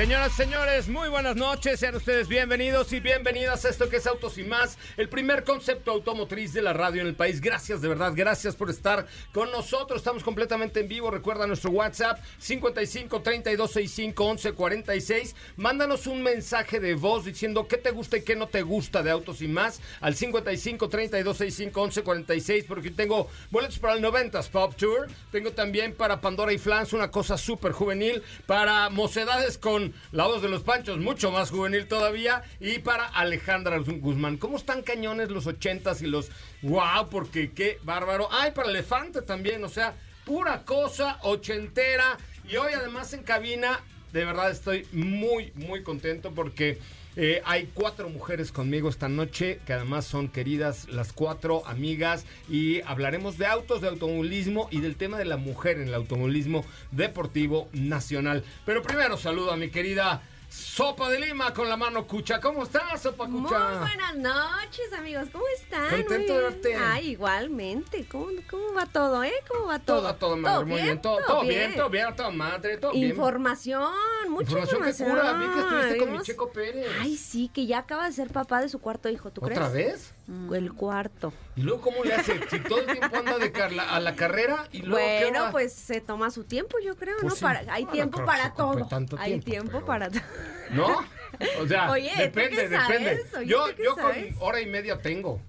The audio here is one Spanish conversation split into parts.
Señoras, señores, muy buenas noches. Sean ustedes bienvenidos y bienvenidas a esto que es Autos y Más, el primer concepto automotriz de la radio en el país. Gracias, de verdad, gracias por estar con nosotros. Estamos completamente en vivo. Recuerda nuestro WhatsApp 55 32 65 11 46. Mándanos un mensaje de voz diciendo qué te gusta y qué no te gusta de Autos y Más al 55 32 65 11 46. Porque tengo boletos para el 90s Pop Tour. Tengo también para Pandora y Flans, una cosa súper juvenil. Para Mocedades con la voz de los Panchos, mucho más juvenil todavía, y para Alejandra Guzmán. ¿Cómo están cañones los ochentas y los wow? Porque qué bárbaro. Ay, para Elefante también, o sea, pura cosa ochentera. Y hoy además en cabina, de verdad estoy muy, muy contento porque... Eh, hay cuatro mujeres conmigo esta noche, que además son queridas las cuatro amigas, y hablaremos de autos, de automovilismo y del tema de la mujer en el automovilismo deportivo nacional. Pero primero saludo a mi querida Sopa de Lima con la mano cucha. ¿Cómo estás, Sopa Cucha? Muy buenas noches, amigos. ¿Cómo están? Contento de verte. Ay, igualmente. ¿Cómo, ¿Cómo va todo, eh? ¿Cómo va todo? Todo, todo, madre, muy bien. Todo, todo bien, todo bien, todo madre, todo bien. Información, mucha Información información. que cura. Vi que estuviste con mi Checo Pérez. Ay, sí, que ya acaba de ser papá de su cuarto hijo, ¿tú ¿Otra crees? vez? El cuarto. ¿Y luego cómo le hace? Si todo el tiempo anda de carla- a la carrera y luego ¿qué Bueno, pues se toma su tiempo, yo creo, Pues ¿no? sí. Para, hay tiempo para todo. tanto hay tiempo, tiempo pero- para todo. ¿No? O sea, Oye, ¿tú depende, qué sabes? depende. Oye, yo ¿tú qué yo con hora y media tengo.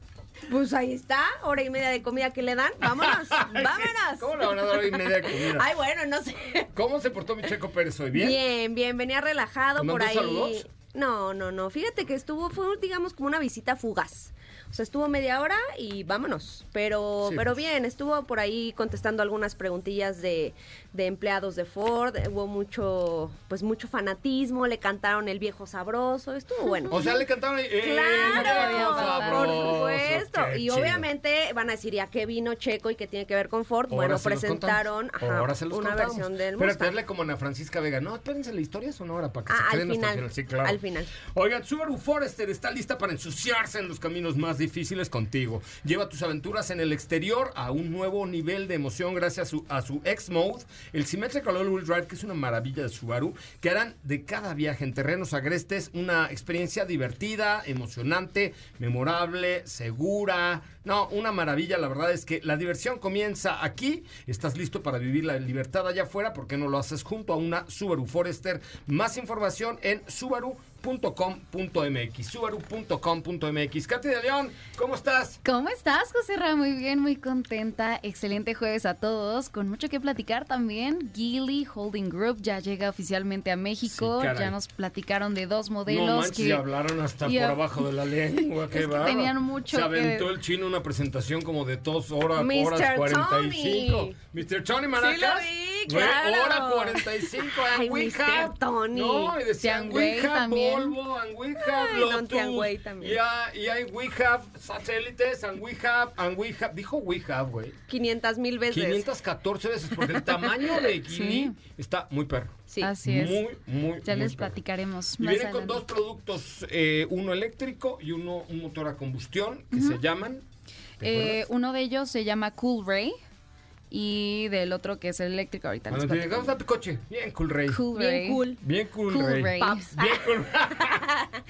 Pues ahí está, hora y media de comida que le dan. Vámonos, vámonos. ¿Cómo le van a dar hora y media de comida? Ay, bueno, no sé. ¿Cómo se portó mi Checo Pérez hoy? ¿Bien? Bien, bien, venía relajado ¿Te por ahí. saludos? No, no, no. Fíjate que estuvo, fue digamos como una visita fugaz. O sea, estuvo media hora y vámonos. Pero, Sí, pero pues. bien, estuvo por ahí contestando algunas preguntillas de, de empleados de Ford. Hubo mucho, pues mucho fanatismo, le cantaron el viejo sabroso, estuvo bueno. O sea, le cantaron. eh, Claro, viejo por sabroso, supuesto. Y chido. obviamente van a decir, ¿ya qué vino Checo y qué tiene que ver con Ford? Ahora bueno, presentaron ajá, Ahora se los una contamos. versión del Pero hazle como Ana Francisca Vega. No, espérense, la historia hora para que Ah, se al queden hasta el final, final. Sí, claro. al final. Oigan, Subaru Forester está lista para ensuciarse en los caminos más difíciles contigo. Lleva tus aventuras en el exterior a un nuevo nivel de emoción gracias a su, a su X-Mode, el Symmetrical All-Wheel Drive, que es una maravilla de Subaru, que harán de cada viaje en terrenos agrestes una experiencia divertida, emocionante, memorable, segura. No, una maravilla, la verdad es que la diversión comienza aquí. Estás listo para vivir la libertad allá afuera, ¿por qué no lo haces junto a una Subaru Forester? Más información en subaru.com.mx, subaru.com.mx. Katy de León, ¿cómo estás? ¿Cómo estás, José Ra? Muy bien, muy contenta. Excelente jueves a todos. Con mucho que platicar también. Geely Holding Group ya llega oficialmente a México. Sí, ya nos platicaron de dos No modelos manches, que y hablaron hasta y por abajo de la lengua, qué Es que tenían mucho Se aventó que- el chino una presentación como de dos horas, Mr. horas 45. Tony. Mr. Tony Maracas. Sí lo vi, claro. Hora 45, Ay, and we Mr. have- Tony. No, y decían, we have también. Volvo, and we have Ay, Lotus. Tianwei también. Y, hay- y hay we have satélites, and we have, and we have. Dijo we have, güey. 500 mil veces. 514 veces, porque el tamaño de Geely Sí. está muy perro. Sí. Así es. Muy, muy, ya muy les perro. platicaremos Y más vienen con adelante. dos productos, eh, uno eléctrico y uno un motor a combustión, que se llaman... ¿te Eh, uno de ellos se llama Cool Ray y del otro que es el eléctrico. Ahorita les Cuando te llegamos a tu coche, bien cool, Rey. Cool Bien Ray. cool. Bien cool, Cool Rey. Bien cool.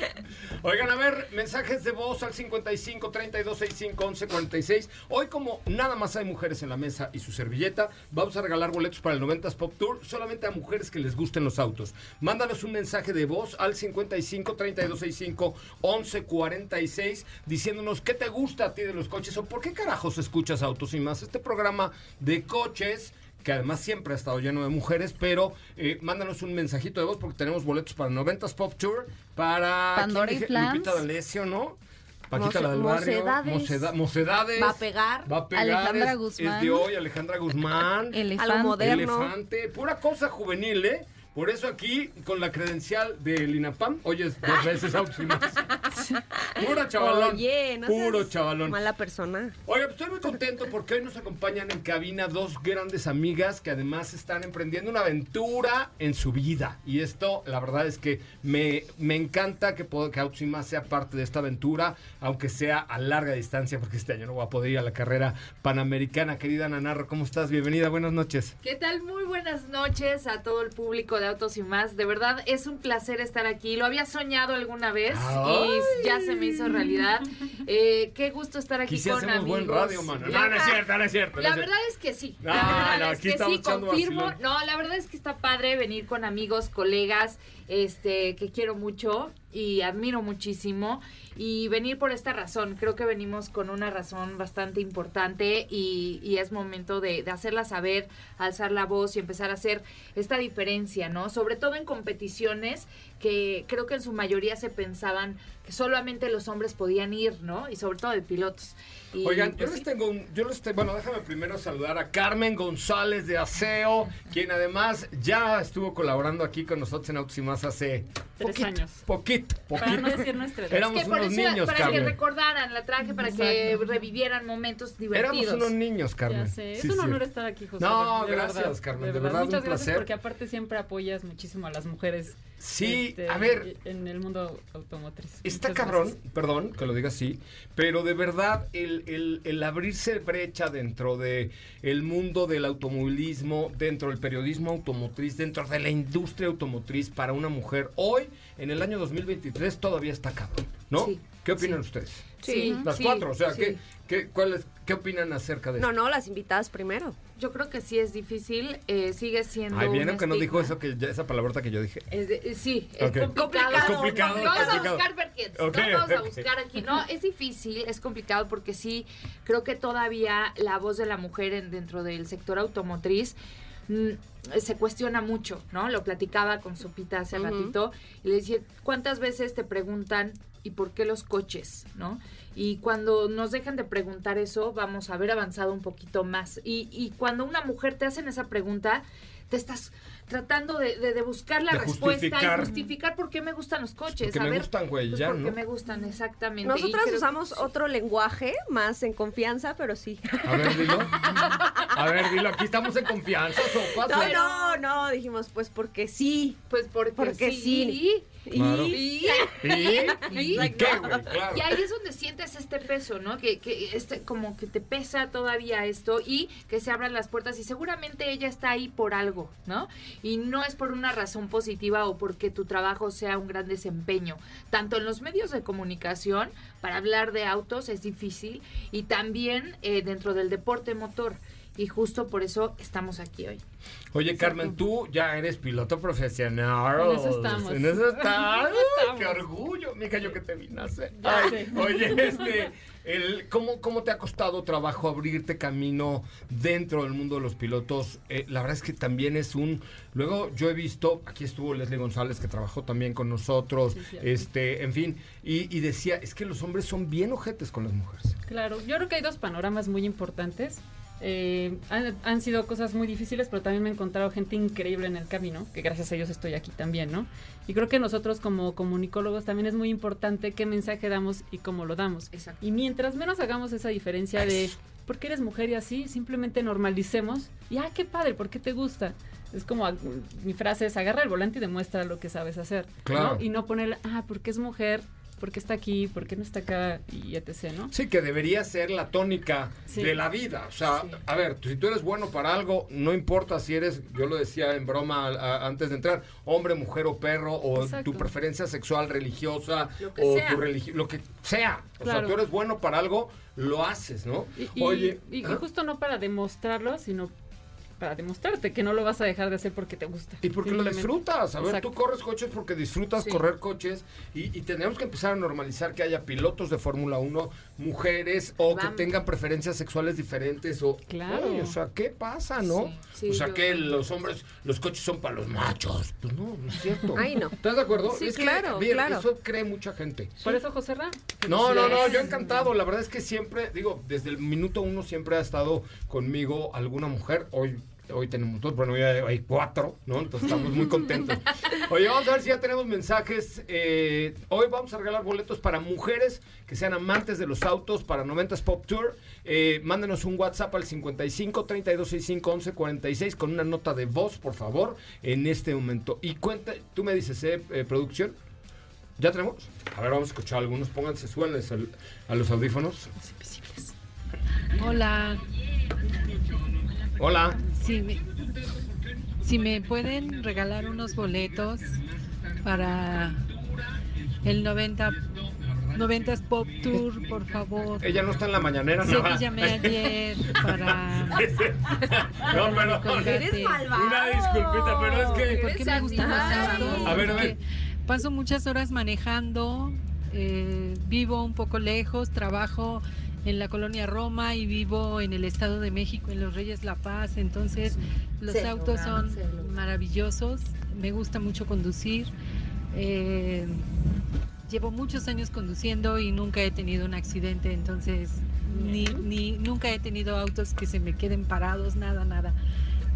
Oigan, a ver, mensajes de voz al 55 32 65 11 46. Hoy, como nada más hay mujeres en la mesa y su servilleta, vamos a regalar boletos para el 90s Pop Tour solamente a mujeres que les gusten los autos. Mándanos un mensaje de voz al 55 32 65 11 46 diciéndonos qué te gusta a ti de los coches o por qué carajos escuchas Autos y más. Este programa de coches que además siempre ha estado lleno de mujeres, pero eh, mándanos un mensajito de voz porque tenemos boletos para el 90s Pop Tour, para Pandora ¿quién y? Flans. Lupita D'Alessio, ¿no? Paquita la del barrio. Mocedades. Moceda- Mocedades. Va a pegar. Va a pegar. Alejandra es- Guzmán. Es de hoy, Alejandra Guzmán. Elefante. Algo moderno. Elefante. Pura cosa juvenil, ¿eh? Por eso aquí, con la credencial del INAPAM, oyes dos veces Autos Pura chavalón. Oye, no Puro chavalón. Mala persona. Oiga, pues estoy muy contento porque hoy nos acompañan en cabina dos grandes amigas que además están emprendiendo una aventura en su vida. Y esto, la verdad es que me, me encanta que, puedo- que Autos y Más sea parte de esta aventura, aunque sea a larga distancia, porque este año no voy a poder ir a la carrera panamericana. Querida Nanarro, ¿cómo estás? Bienvenida, buenas noches. ¿Qué tal? Muy buenas noches a todo el público de Autos y Más. De verdad es un placer estar aquí. Lo había soñado alguna vez y ya se me hizo realidad. Eh, qué gusto estar aquí sí con amigos. buen radio, mano. La- No, no es cierto, no es cierto. no La es verdad es que sí. No, La verdad no, es aquí que sí, confirmo. vacilón. No, la verdad es que está padre venir con amigos, colegas, este, que quiero mucho y admiro muchísimo. Y venir por esta razón. Creo que venimos con una razón bastante importante y, es momento de, de hacerla saber, alzar la voz y empezar a hacer esta diferencia, ¿no? Sobre todo en competiciones que creo que en su mayoría se pensaban que solamente los hombres podían ir, ¿no? Y sobre todo de pilotos. Y, Oigan, yo pues, les tengo un, yo les tengo, bueno, déjame primero saludar a Carmen González de Aseo, quien además ya estuvo colaborando aquí con nosotros en Autos y Más hace Tres poquito, años. Poquito, Para poquito. no decir nuestra edad. Éramos que por unos eso, niños, para que recordaran la traje, para que revivieran momentos divertidos. Éramos unos niños, Carmen. Ya sé, Sí, es un sí. honor estar aquí, José. No, de gracias, verdad, Carmen, de verdad, un Muchas gracias placer. porque aparte siempre apoyas muchísimo a las mujeres. Sí, este, a ver, En el mundo automotriz. Está Muchas cabrón, gracias. perdón que lo diga así, pero de verdad el, el- el abrirse brecha dentro de el mundo del automovilismo, dentro del periodismo automotriz, dentro de la industria automotriz para una mujer hoy, en el año 2023, todavía está cabrón, ¿no? Sí, ¿Qué opinan sí. ustedes? Sí, Las sí, cuatro, o sea, sí. ¿qué, qué, cuáles- ¿qué opinan acerca de eso? No, no, las invitadas primero. Yo creo que sí es difícil, eh, sigue siendo. Ay, ¿vieron que no dijo eso, que ya- esa palabrota que yo dije? Es de- eh, sí, es complicado. Es complicado, No, no vamos complicado. a buscar vertientes, Ok, no vamos a buscar aquí. No, es difícil, es complicado porque sí, creo que todavía la voz de la mujer en- dentro del sector automotriz mm, se cuestiona mucho, ¿no? Lo platicaba con Sopita hace Ujú. ratito y le decía, ¿cuántas veces te preguntan ¿y por qué los coches? ¿No? Y cuando nos dejan de preguntar eso, vamos a haber avanzado un poquito más. Y, y cuando una mujer te hacen esa pregunta, te estás tratando de, de- de buscar la De respuesta justificar. y justificar por qué me gustan los coches. Porque a me ver, gustan, güey, pues ya, porque ¿no? me gustan, exactamente. Nosotras que usamos otro lenguaje, más en confianza, pero sí. A ver, dilo. A ver, dilo, aquí estamos en confianza, sopas. No, no, no, dijimos pues porque sí. Pues porque, Porque sí. Claro. Y, ¿Y? ¿Y y- qué, güey? Claro. Y ahí es donde sientes este peso, ¿no? Que, que este, como que te pesa todavía esto y que se abran las puertas y seguramente ella está ahí por algo, ¿no? Y no es por una razón positiva o porque tu trabajo sea un gran desempeño. Tanto en los medios de comunicación, para hablar de autos es difícil y también eh, dentro del deporte motor. Y justo por eso estamos aquí hoy. Oye, Carmen, tú ya eres piloto profesional. En eso estamos. En eso estás. En eso estamos. ¡Qué orgullo! Mija, yo que te vine a hacer. Ya Ay, sé. Oye, este, el, ¿cómo, ¿cómo te ha costado trabajo abrirte camino dentro del mundo de los pilotos? Eh, la verdad es que también es un... Luego yo he visto, aquí estuvo Leslie González que trabajó también con nosotros, Sí, este, en fin, y, y decía, es que los hombres son bien ojetes con las mujeres. Claro, yo creo que hay dos panoramas muy importantes. Eh, han, han sido cosas muy difíciles, pero también me he encontrado gente increíble en el camino, que gracias a ellos estoy aquí también, ¿no? Y creo que nosotros como comunicólogos también es muy importante qué mensaje damos y cómo lo damos. Exacto. Y mientras menos hagamos esa diferencia de por qué eres mujer y así, simplemente normalicemos y ah, qué padre, ¿por qué te gusta? Es como ah, mi frase es agarra el volante y demuestra lo que sabes hacer. ¿no? Claro. Y no poner, ah, porque es mujer, ¿por qué está aquí? ¿Por qué no está acá? Y etc., ¿no? Sí, que debería ser la tónica Sí. de la vida. O sea, a ver, si tú eres bueno para algo, no importa si eres, yo lo decía en broma a- antes de entrar, hombre, mujer o perro, o Exacto. tu preferencia sexual, religiosa, o sea. tu religión, lo que sea. O sea, Claro. tú eres bueno para algo, lo haces, ¿no? Y, Oye, y, y ¿ah? justo no para demostrarlo, sino para demostrarte que no lo vas a dejar de hacer porque te gusta. Y porque lo disfrutas. A ver, Exacto. tú corres coches porque disfrutas Sí. correr coches. Y, y tenemos que empezar a normalizar que haya pilotos de Fórmula 1, mujeres, o que tengan preferencias sexuales diferentes. O, Claro. Oye, o sea, ¿qué pasa, no? Sí, sí, o sea, yo- que los hombres, los coches son para los machos. Pues no, no es cierto. Ay, no. ¿Estás de acuerdo? Sí, es claro, que, bien, claro. eso cree mucha gente. Por eso, José Ra. No, no, no, yo encantado. La verdad es que siempre, digo, desde el minuto uno siempre ha estado conmigo alguna mujer. Hoy, hoy tenemos dos, bueno, hoy hay, cuatro, ¿no? Entonces estamos muy contentos. Oye, vamos a ver si ya tenemos mensajes. Eh, hoy vamos a regalar boletos para mujeres que sean amantes de los autos para 90s Pop Tour. Eh, mándenos un WhatsApp al 55 3265 11 46 con una nota de voz, por favor, en este momento. Y cuenta, tú me dices, ¿eh, eh, producción? ¿Ya tenemos? A ver, vamos a escuchar algunos. Pónganse, al- a los audífonos. Hola, Hola. Si me, si me pueden regalar unos boletos para el 90 90s Pop Tour, por favor. Ella no está en la mañanera, Sé ¿no? que llamé ayer para no, pero... Eres malvado. Una disculpita, pero es que... ¿Por qué me gustan autos? A ver, a ver. Paso muchas horas manejando, eh, vivo un poco lejos, trabajo en la colonia Roma y vivo en el Estado de México, en Los Reyes La Paz. Entonces, los autos logra, son maravillosos. Me gusta mucho conducir. Eh, llevo muchos años conduciendo y nunca he tenido un accidente, entonces ni, ni nunca he tenido autos que se me queden parados, nada, nada.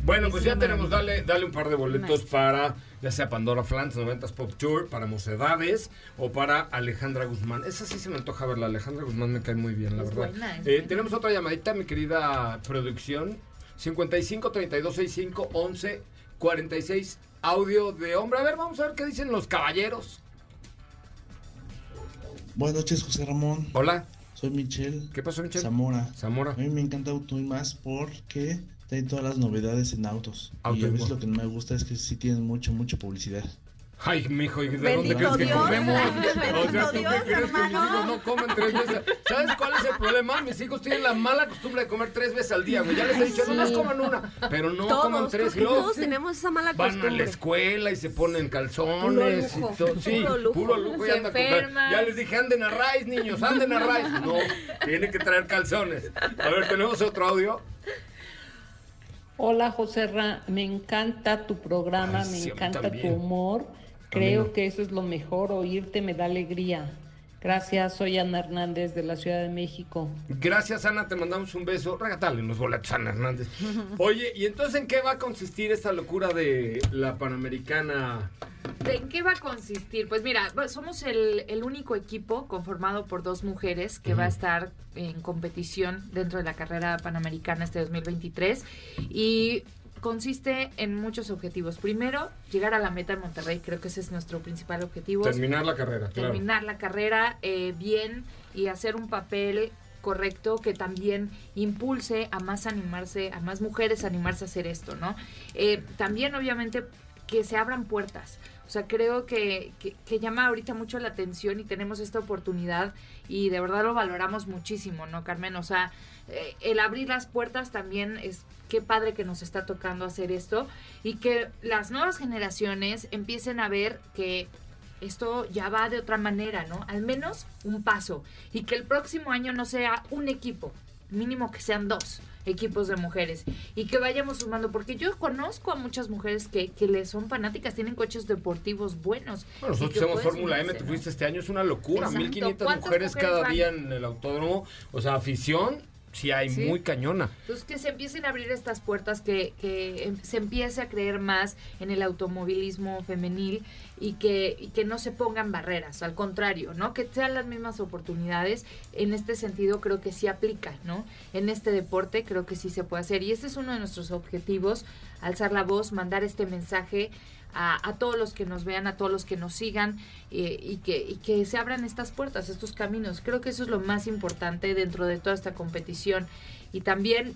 Bueno, Es pues ya tenemos, dale, dale un par de boletos Nice. para, ya sea Pandora Flans, 90s Pop Tour, para Mocedades o para Alejandra Guzmán. Esa sí se me antoja verla. Alejandra Guzmán me cae muy bien, la Es verdad. buena, Eh, tenemos otra llamadita, mi querida producción. 55 32 65 11 46 audio de hombre. A ver, vamos a ver qué dicen los caballeros. Buenas noches, José Ramón. Hola, Soy Michelle ¿qué pasó, Michelle? Zamora. Zamora. A mí me encanta Auto y más porque trae todas las novedades en autos. Auto y a veces lo que no me gusta es que sí tienen mucho, mucha publicidad. Ay, mijo, ¿y de dónde crees que comemos? Bendito O sea, ¿tú Dios, qué crees que mis hermano. hijos no comen tres veces? ¿Sabes cuál es el problema? Mis hijos tienen la mala costumbre de comer tres veces al día, güey. Ya les he dicho, no más coman una, pero no coman Todos, tres. creo que Y luego todos tenemos esa mala Van a la costumbre. escuela y se ponen calzones Puro lujo, y todo. Sí, puro lujo. puro lujo. y anda enferman. Ya les dije, anden a Rice, niños, anden a Rice. No, tienen que traer calzones. A ver, tenemos otro audio. Hola José Ra, me encanta tu programa, Ay, me sí, encanta tu humor. Creo que eso es lo mejor, oírte me da alegría. Gracias, soy Ana Hernández de la Ciudad de México. Gracias, Ana, te mandamos un beso. Regatale unos boletos Ana Hernández. Oye, ¿y entonces en qué va a consistir esta locura de la Panamericana? ¿De en qué va a consistir? Pues mira, somos el, el único equipo conformado por dos mujeres que va a estar en competición dentro de la carrera panamericana este 2023 y consiste en muchos objetivos. Primero, llegar a la meta en Monterrey, creo que ese es nuestro principal objetivo. Terminar la carrera, claro. terminar la carrera eh, bien y hacer un papel correcto que también impulse a más animarse, a más mujeres a animarse a hacer esto, ¿no? Eh, también obviamente que se abran puertas. O sea, creo que, que, que llama ahorita mucho la atención y tenemos esta oportunidad y de verdad lo valoramos muchísimo, ¿no, Carmen? O sea, eh, el abrir las puertas también es qué padre que nos está tocando hacer esto y que las nuevas generaciones empiecen a ver que esto ya va de otra manera, ¿no? Al menos un paso. Y que el próximo año no sea un equipo, mínimo que sean dos equipos de mujeres. Y que vayamos sumando, porque yo conozco a muchas mujeres que, que le son fanáticas, tienen coches deportivos buenos. Bueno, nosotros pueden Fórmula M, te fuiste este año, es una locura. Exacto. 1500 ¿Cuántas mujeres, mujeres cada van? día en el autódromo. O sea, afición, sí hay Sí. muy cañona. Entonces que se empiecen a abrir estas puertas, que, que em- se empiece a creer más en el automovilismo femenil y que, y que no se pongan barreras, al contrario, ¿no? Que sean las mismas oportunidades. En este sentido creo que sí aplica, ¿no? En este deporte creo que sí se puede hacer. Y este es uno de nuestros objetivos, alzar la voz, mandar este mensaje a, a todos los que nos vean, a todos los que nos sigan eh, y, que, que se abran estas puertas, estos caminos. Creo que eso es lo más importante dentro de toda esta competición. Y también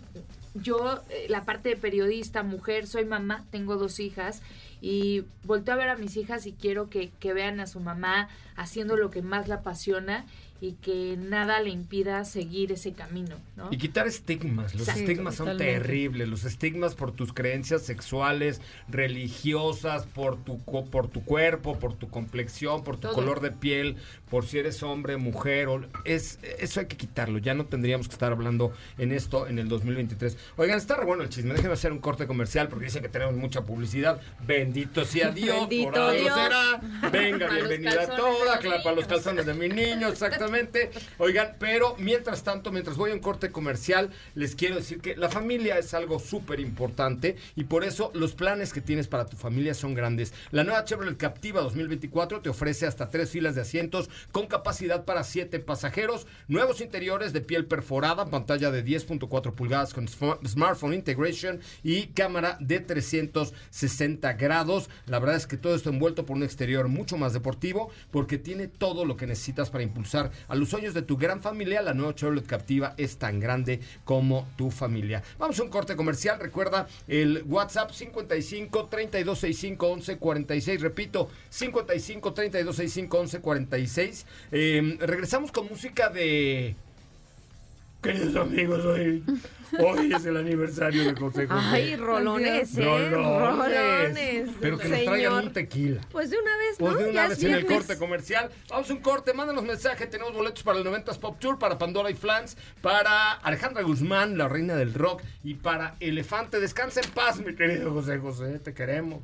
yo, eh, la parte de periodista, mujer, soy mamá, tengo dos hijas y volteo a ver a mis hijas y quiero que, que vean a su mamá haciendo lo que más la apasiona y que nada le impida seguir ese camino, ¿no? Y quitar estigmas. Los Exacto, estigmas son totalmente. terribles. Los estigmas por tus creencias sexuales, religiosas, por tu, co- por tu cuerpo, por tu complexión, por tu Todo. color de piel, por si eres hombre, mujer. o- es, eso hay que quitarlo. Ya no tendríamos que estar hablando en esto en el 2023. Oigan, está re bueno el chisme. Déjenme hacer un corte comercial porque dicen que tenemos mucha publicidad. Bendito sea Dios. Bendito por algo Dios. será. Venga, Para bienvenida a toda. de los calzones de mi niño, exactamente. Oigan, pero mientras tanto, mientras voy a un corte comercial, les quiero decir que la familia es algo súper importante y por eso los planes que tienes para tu familia son grandes. La nueva Chevrolet Captiva 2024 te ofrece hasta tres filas de asientos con capacidad para siete pasajeros, nuevos interiores de piel perforada, pantalla de 10.4 pulgadas con sm- smartphone integration y cámara de 360 grados. La verdad es que todo esto envuelto por un exterior mucho más deportivo porque tiene todo lo que necesitas para impulsar a los sueños de tu gran familia. La nueva Chevrolet Captiva es tan grande como tu familia. Vamos a un corte comercial. Recuerda el WhatsApp 55 3265 1146. Repito, 55 3265 1146. Eh, regresamos con música de. Queridos amigos, hoy, hoy es el aniversario de José José. Ay, rolones, ¿eh? Rolones. Pero que nos traigan un tequila. Pues de una vez, ¿no? Pues de una Ya vez en el corte comercial. Vamos a un corte, mándanos mensaje. Tenemos boletos para el 90s Pop Tour, para Pandora y Flans, para Alejandra Guzmán, la reina del rock, y para Elefante. Descansa en paz, mi querido José José. Te queremos.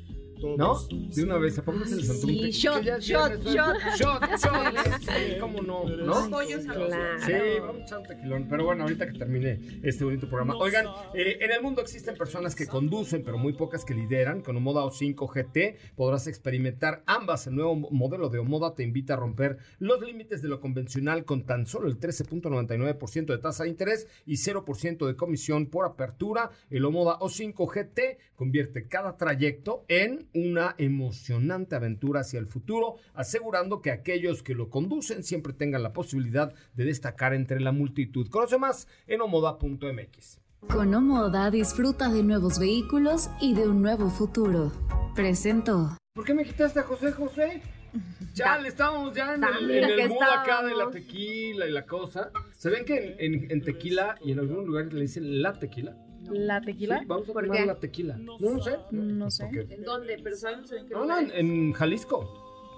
¿No? De una vez, ¿a poco se les antoja Sí, shot, shot, shot. Shot, shot. Sí, cómo no, ¿no? Claro. Sí, vamos a echar un tequilón. Pero bueno, ahorita que termine este bonito programa. Oigan, eh, en el mundo existen personas que conducen, pero muy pocas que lideran. Con Omoda O5 GT podrás experimentar ambas. El nuevo modelo de Omoda te invita a romper los límites de lo convencional con tan solo el 13.99% de tasa de interés y 0% de comisión por apertura. El Omoda O5 GT convierte cada trayecto en una emocionante aventura hacia el futuro, asegurando que aquellos que lo conducen siempre tengan la posibilidad de destacar entre la multitud. Conoce más en omoda.mx. Con Omoda disfruta de nuevos vehículos y de un nuevo futuro. Presentó. ¿Por qué me quitaste a José José? Ya le estábamos ya en el, en el mood acá de la tequila y la cosa. ¿Se ven que en, en- en tequila y en algunos lugares le dicen la tequila? ¿La tequila? Sí, vamos a ¿Por tomar qué? la tequila. No, no sé. No sé. Porque- ¿En dónde? Pero sabemos en qué No, no, lugar. en, en Jalisco.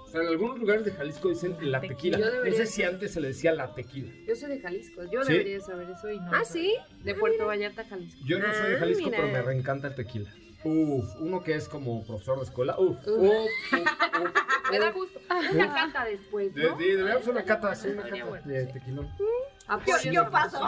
O sea, en algunos lugares de Jalisco dicen la tequila. Yo No sé si antes se le decía la tequila. Yo soy de Jalisco. Yo ¿Sí? debería saber eso y no. Ah. ¿sí? De Puerto Vallarta, Jalisco. Yo no soy de Ah, Jalisco, mira. pero me reencanta el tequila. Uf, uno que es como profesor de escuela. Uf, uf, Uf. uf, uf, Me da gusto. Una cata después, De, ¿no? de- deberíamos hacer una cata, sí, una Estaría cata bueno, de sí. tequilón. Yo- paso.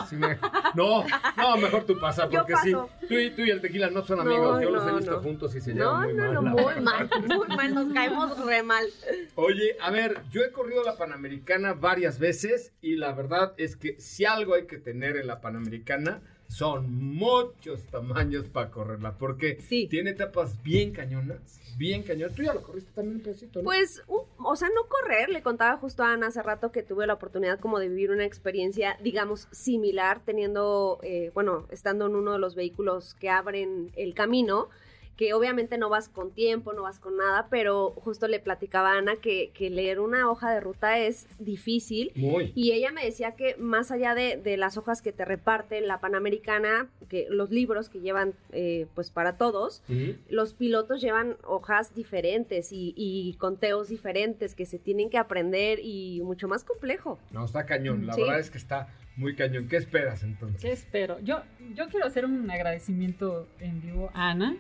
No, no, mejor tú pasa, Yo porque sí, tú y, tú y el tequila no son No, amigos. Yo los he no, visto no. juntos y se No, llevan muy no, mal. no, la muy mal, muy mal, nos caemos re mal. Oye, a ver, yo he corrido la Panamericana varias veces y la verdad es que si algo hay que tener en la Panamericana son muchos tamaños para correrla, porque Sí. tiene etapas bien cañonas, bien cañonas. Tú ya lo corriste también un pedacito, ¿no? Pues, un- o sea, no correr, le contaba justo a Ana hace rato que tuve la oportunidad como de vivir una experiencia, digamos, similar, teniendo, eh, bueno, estando en uno de los vehículos que abren el camino, que obviamente no vas con tiempo, no vas con nada, pero justo le platicaba a Ana que, que leer una hoja de ruta es difícil. Muy. Y ella me decía que más allá de, de las hojas que te reparten la Panamericana, que los libros que llevan eh, pues para todos, los pilotos llevan hojas diferentes y, y conteos diferentes que se tienen que aprender y mucho más complejo. No, está cañón. La Sí. verdad es que está muy cañón. ¿Qué esperas entonces? ¿Qué espero? Yo, yo quiero hacer un agradecimiento en vivo a Ana,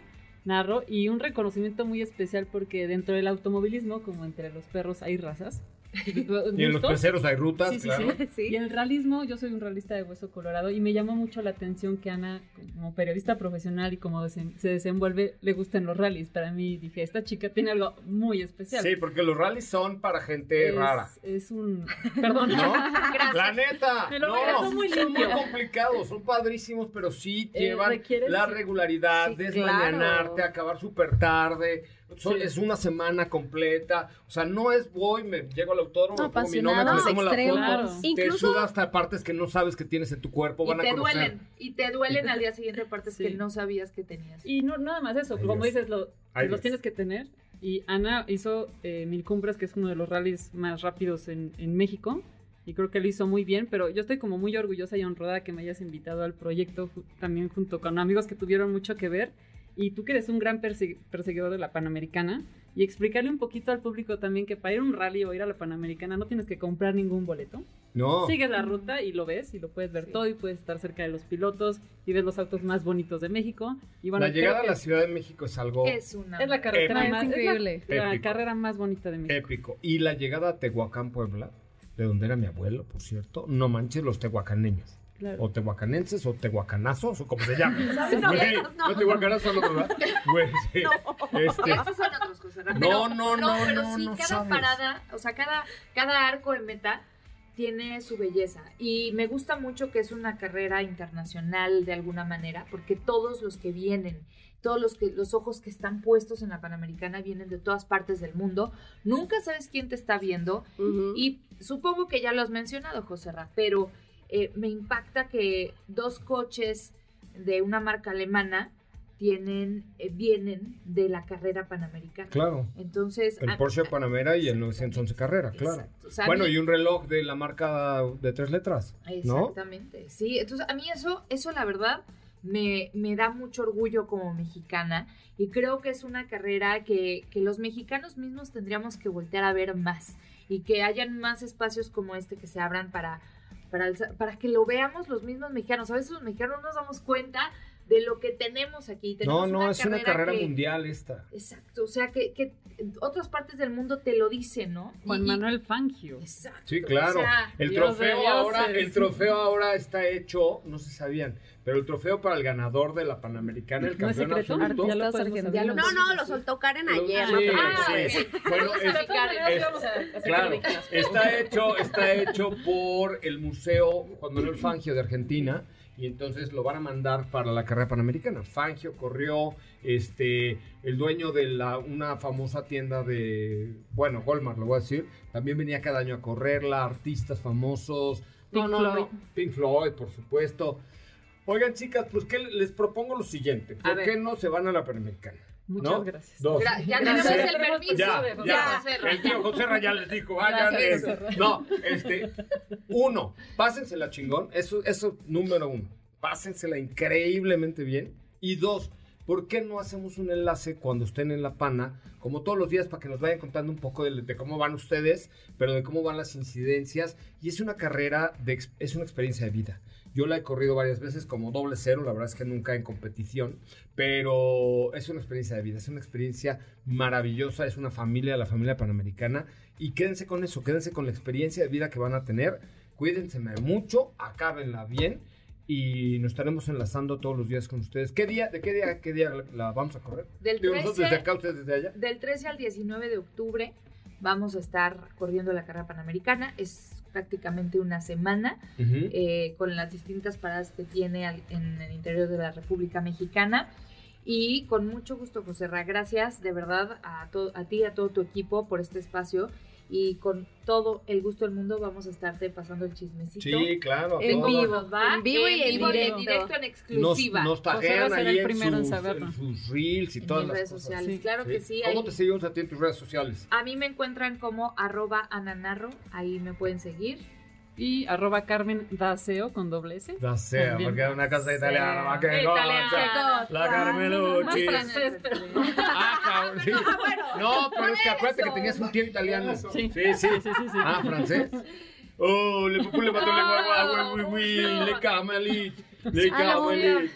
narro y un reconocimiento muy especial porque dentro del automovilismo, como entre los perros, hay razas. Y en los peceros hay rutas, Sí, sí, claro. sí. Y en el realismo, yo soy un realista de hueso colorado y me llamó mucho la atención que Ana, como periodista profesional y como se desenvuelve, le gusten los rallies. Para mí dije, esta chica tiene algo muy especial. Sí, porque los rallies son para gente es, rara. Es un... Perdón. ¿No? Gracias. La neta, Me lo no, muy son muy complicados, son padrísimos, pero sí Eh, llevan la regularidad, Sí, desmañanarte, claro. acabar súper tarde, son- es una semana completa, o sea, no es voy, me llego al autódromo, me pongo mi me tomo la foto, te Incluso- suda hasta partes que no sabes que tienes en tu cuerpo, Y van a te conocer. duelen, y te duelen al día siguiente partes Sí. que no sabías que tenías. Y no nada más eso, Ay, como Dios. dices, lo, Ay, los Dios. tienes que tener. Y Ana hizo eh, Mil Cumbres, que es uno de los rallies más rápidos en, en México. Y creo que lo hizo muy bien, pero yo estoy como muy orgullosa y honrada que me hayas invitado al proyecto ju- también junto con amigos que tuvieron mucho que ver. Y tú que eres un gran perse- perseguidor de la Panamericana. Y explicarle un poquito al público también que para ir a un rally o ir a la Panamericana no tienes que comprar ningún boleto. No, Sigues la ruta y lo ves y lo puedes ver todo y puedes estar cerca de los pilotos y ves los autos más bonitos de México. Y bueno, la llegada a la Ciudad de México es algo Es una. es la carretera Épico. más increíble. es la, la carrera más bonita de México. épico. Y la llegada a Tehuacán, Puebla, de donde era mi abuelo, por cierto, no manches los tehuacaneños. Claro. o tehuacanenses o tehuacanazos o como se llame. ¿Sabes? Güey, No. no, tehuacanazos son otros, ¿verdad? Güey, sí. Este, Esos son otros cosas. No, Pero- no, no, pero no, sí, no cada sabes. parada, o sea, cada, cada arco de meta tiene su belleza. Y me gusta mucho que es una carrera internacional de alguna manera, porque todos los que vienen, todos los, que, los ojos que están puestos en la Panamericana vienen de todas partes del mundo. Nunca sabes quién te está viendo. Y supongo que ya lo has mencionado, José Ra, pero eh, me impacta que dos coches de una marca alemana tienen, eh, vienen de la carrera panamericana. claro. Entonces, El Porsche Panamera y el Exactamente. 911 Carrera, claro. O sea, Bueno, mí- y un reloj de la marca de tres letras, ¿no? Exactamente, sí. Entonces, a mí eso, eso la verdad, me, me da mucho orgullo como mexicana y creo que es una carrera que, que los mexicanos mismos tendríamos que voltear a ver más y que hayan más espacios como este que se abran para, para, para que lo veamos los mismos mexicanos. A veces los mexicanos no nos damos cuenta de lo que tenemos aquí. No, Tenemos no, es una carrera que- mundial esta. Exacto, o sea, que, que otras partes del mundo te lo dicen, ¿no? Juan Y- Manuel Fangio. Exacto. Sí, claro. o sea, el trofeo ahora, el trofeo ahora está hecho, no se sabían, pero el trofeo para el ganador de la Panamericana, el ¿No campeón secreto? absoluto. Ya No, no, lo soltó Karen ayer. Sí, no te Ah, sí. Bueno, es- Claro, está hecho, está hecho por el Museo Juan Manuel Fangio de Argentina y entonces lo van a mandar para la carrera panamericana. Fangio corrió, este, el dueño de la, una famosa tienda de, bueno, Walmart, lo voy a decir, también venía cada año a correrla, artistas famosos, Pink Floyd. Pink Floyd, por supuesto. Oigan, chicas, pues que les propongo lo siguiente, ¿por qué no se van a la panamericana? Muchas ¿No? gracias. Dos. Gra- ya tenemos el permiso Ya, de ya. José. El tío José Ra ya les dijo, vayan. No, este, uno, pásensela chingón, eso, eso número uno, pásensela increíblemente bien. Y dos, ¿por qué no hacemos un enlace cuando estén en La Pana, como todos los días, para que nos vayan contando un poco de, cómo van ustedes, pero de cómo van las incidencias? Y es una carrera, de, es una experiencia de vida. Yo la he corrido varias veces como doble cero, la verdad es que nunca en competición, pero es una experiencia de vida, es una experiencia maravillosa, es una familia, la familia panamericana, y quédense con eso, quédense con la experiencia de vida que van a tener, cuídense mucho, acábenla bien, y nos estaremos enlazando todos los días con ustedes. ¿Qué día, de qué día, qué día la, la vamos a correr? Del Digo, nosotros 13 desde acá, ustedes desde allá. Del 13 al 19 de octubre vamos a estar corriendo la carrera panamericana. Es prácticamente una semana eh, con las distintas paradas que tiene al- en el interior de la República Mexicana. Y con mucho gusto, José Ra, gracias de verdad a, a ti y a todo tu equipo por este espacio. Y con todo el gusto del mundo vamos a estarte pasando el chismecito. Sí, claro. En todo. vivo, ¿va? en vivo y en vivo directo. en directo, en Nos, exclusiva. nos ser ahí el en sus, en sus reels y en todas mis las redes cosas. sociales. Sí. Claro que sí. ¿Cómo ahí- te seguimos a ti en tus redes sociales? A mí me encuentran como arroba ananarro, ahí me pueden seguir. Y arroba Carmen Daseo con doble S. También. porque es una casa italiana, más que Italiana. cosa. La Más Carmelucci. francés, pero... Ah, cabrón, sí. No, pero es que acuérdate que tenías un tío italiano. Sí. Sí, sí. Sí, sí, sí, sí. Ah, francés. Oh, le popule mató le le. Ni A la Camueli.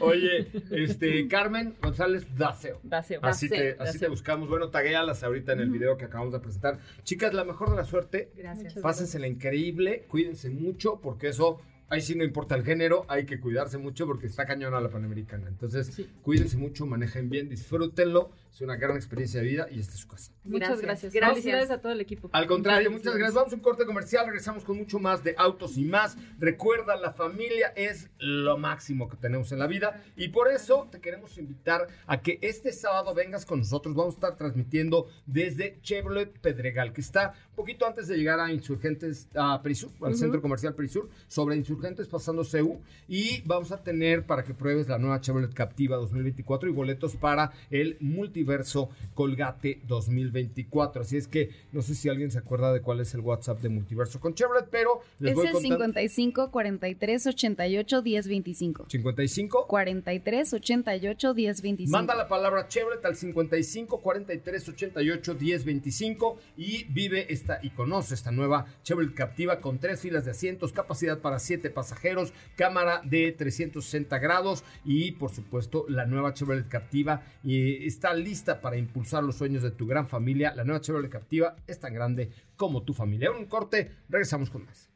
Oye, este, Carmen González Daceo. Daseo. Así, te, Daceo, así te Daceo. buscamos. Bueno, taguéalas ahorita en el video que acabamos de presentar. Chicas, la mejor de la suerte. Gracias. Pásensela increíble, cuídense mucho, porque eso, ahí sí no importa el género, hay que cuidarse mucho porque está cañona la Panamericana. Entonces, cuídense mucho, manejen bien, disfrútenlo. Es una gran experiencia de vida y esta es su casa. Muchas Gracias. gracias. A todo el equipo. Al contrario, muchas gracias. Vamos a un corte comercial, regresamos con mucho más de autos y más. Recuerda, la familia es lo máximo que tenemos en la vida y por eso te queremos invitar a que este sábado vengas con nosotros. Vamos a estar transmitiendo desde Chevrolet Pedregal, que está un poquito antes de llegar a Insurgentes, a Perisur, al centro comercial Perisur, sobre Insurgentes pasando CEU y vamos a tener para que pruebes la nueva Chevrolet Captiva 2024 y boletos para el Multiverso Colgate 2024. Así es que no sé si alguien se acuerda de cuál es el WhatsApp de Multiverso con Chevrolet, pero les Es voy el contando. 55 43 88 10 25. 55 43 88 10 25. Manda la palabra Chevrolet al 55 43 88 10 25 y vive esta y conoce esta nueva Chevrolet Captiva con tres filas de asientos, capacidad para siete pasajeros, cámara de 360 grados y por supuesto la nueva Chevrolet Captiva está lista para impulsar los sueños de tu gran familia. La nueva Chevrolet Captiva es tan grande como tu familia. Un corte, regresamos con más.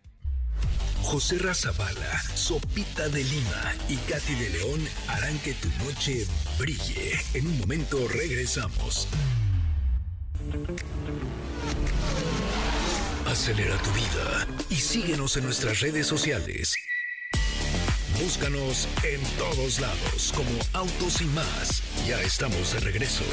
José Razabala, Sopita de Lima y Katy de León harán que tu noche brille. En un momento regresamos. Acelera tu vida y síguenos en nuestras redes sociales. Búscanos en todos lados como Autos y más. Ya estamos de regreso.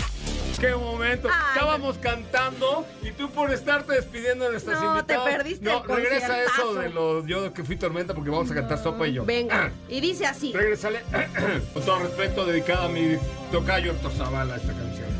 ¡Qué momento! Ay, Estábamos cantando y tú por estarte despidiendo de nuestras No, te invitadas. perdiste No, el regresa eso de lo yo que fui tormenta porque vamos a cantar sopa y yo. Venga. Y dice así. Regrésale. Con todo respeto, dedicada a mi tocayo Héctor Zavala esta canción.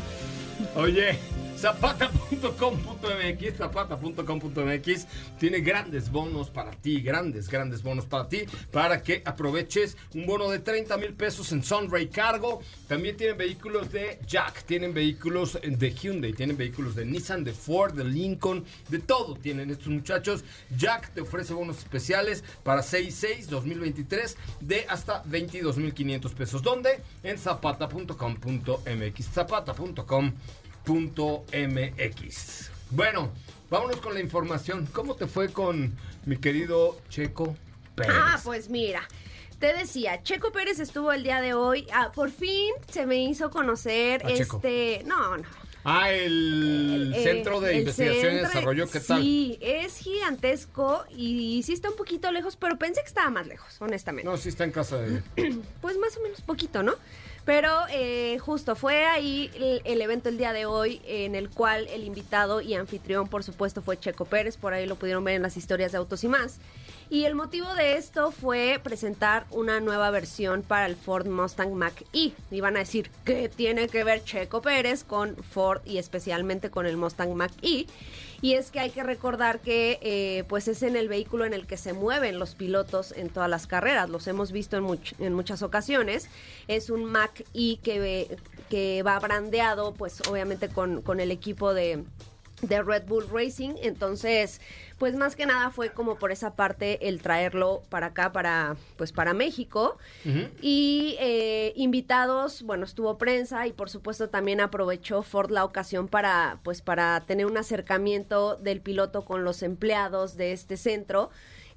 Oye, zapata.com.mx, zapata.com.mx tiene grandes bonos para ti, grandes, grandes bonos para ti, para que aproveches un bono de 30 mil pesos en Sunray Cargo. También tienen vehículos de Jack, tienen vehículos de Hyundai, tienen vehículos de Nissan, de Ford, de Lincoln, de todo tienen estos muchachos. Jack te ofrece bonos especiales para 6-6 2023 de hasta 22.500 pesos. ¿Dónde? En zapata.com.mx, zapata.com.mx. Bueno, vámonos con la información. ¿Cómo te fue con mi querido Checo Pérez? Ah, pues mira. Te decía, Checo Pérez estuvo el día de hoy. Ah, por fin se me hizo conocer Checo. este. No, no. Ah, el Eh, Centro de el Investigación y Desarrollo, ¿qué tal? Sí, es gigantesco y sí está un poquito lejos, pero pensé que estaba más lejos, honestamente. No, sí está en casa de... Pues más o menos poquito, ¿no? Pero eh, justo fue ahí el, el evento el día de hoy en el cual el invitado y anfitrión, por supuesto, fue Checo Pérez. Por ahí lo pudieron ver en las historias de Autos y más. Y el motivo de esto fue presentar una nueva versión para el Ford Mustang Mach-E. Y van a decir, ¿qué tiene que ver Checo Pérez con Ford y especialmente con el Mustang Mach-E? Y es que hay que recordar que eh, pues es en el vehículo en el que se mueven los pilotos en todas las carreras. Los hemos visto en, much- en muchas ocasiones. Es un Mach-E que, que va brandeado pues obviamente con, con el equipo de de Red Bull Racing, entonces, pues más que nada fue como por esa parte el traerlo para acá, para, pues para México. Y eh, invitados, bueno, estuvo prensa y por supuesto también aprovechó Ford la ocasión para, pues para tener un acercamiento del piloto con los empleados de este centro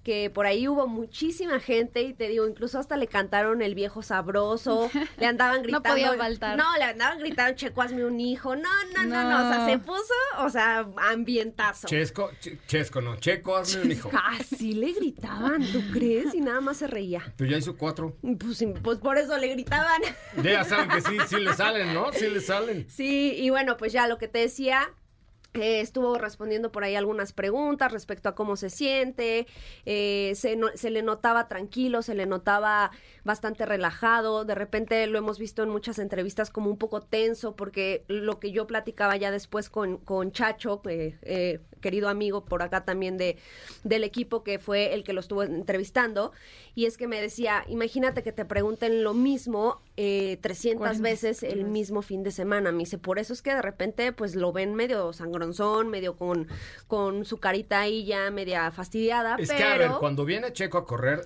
que por ahí hubo muchísima gente y te digo, incluso hasta le cantaron el viejo sabroso, le andaban No gritando. podía faltar. No, le andaban gritando, Checo, hazme un hijo. No, no, no, no, o sea, No. se puso, o sea, ambientazo. Chesco, Ch- Chesco, no, Checo, hazme un hijo. Así le gritaban, ¿tú crees? Y nada más se reía. Pero ya hizo cuatro. Pues, pues por eso le gritaban. Ya saben que sí, sí le salen, ¿no? Sí le salen. Sí, y bueno, pues ya lo que te decía, eh, estuvo respondiendo por ahí algunas preguntas respecto a cómo se siente, eh, se, no- se le notaba tranquilo, se le notaba bastante relajado, de repente lo hemos visto en muchas entrevistas como un poco tenso, porque lo que yo platicaba ya después con, con Chacho, eh, querido amigo por acá también de, del equipo que fue el que lo estuvo entrevistando, y es que me decía, imagínate que te pregunten lo mismo eh, 300 Cuarenta. veces el mismo fin de semana. Me dice, por eso es que de repente pues lo ven medio sangronzón, medio con, con su carita ahí ya media fastidiada, Es pero... que, a ver, cuando viene Checo a correr,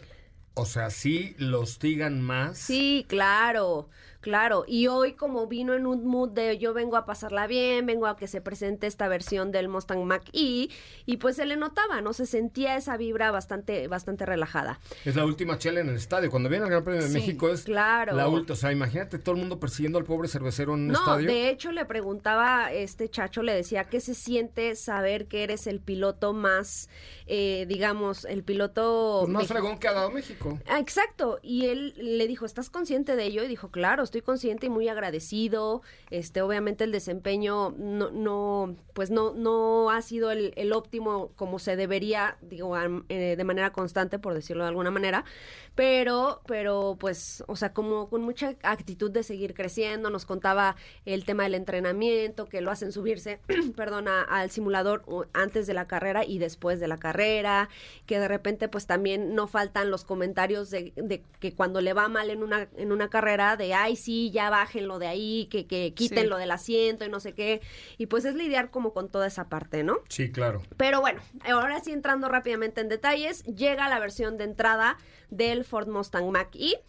o sea, sí lo hostigan más. Sí, claro, claro. Y hoy como vino en un mood de yo vengo a pasarla bien, vengo a que se presente esta versión del Mustang Mach-E y pues se le notaba, ¿no? Se sentía esa vibra bastante, bastante relajada. Es la última chela en el estadio. Cuando viene el Gran Premio de Sí, México es claro. la última. O sea, imagínate todo el mundo persiguiendo al pobre cervecero en un No, estadio. de hecho le preguntaba, este chacho le decía, ¿qué se siente saber que eres el piloto más, eh, digamos, el piloto... Pues más fregón que ha dado México. Ah, Exacto, y él le dijo, ¿estás consciente de ello? Y dijo, claro, estoy consciente y muy agradecido. Este, obviamente el desempeño no, no pues no, no ha sido el, el óptimo como se debería, digo, eh, de manera constante, por decirlo de alguna manera, pero, pero pues, o sea, como con mucha actitud de seguir creciendo, nos contaba el tema del entrenamiento, que lo hacen subirse, perdón, al simulador antes de la carrera y después de la carrera, que de repente pues también no faltan los comentarios de, de que cuando le va mal en una, en una carrera, de, ay, sí, ya bájenlo de ahí, que, que quítenlo del asiento y no sé qué, y pues es lidiar como con toda esa parte, ¿no? Sí, claro. Pero bueno, ahora sí entrando rápidamente en detalles, llega la versión de entrada del Ford Mustang Mach-E.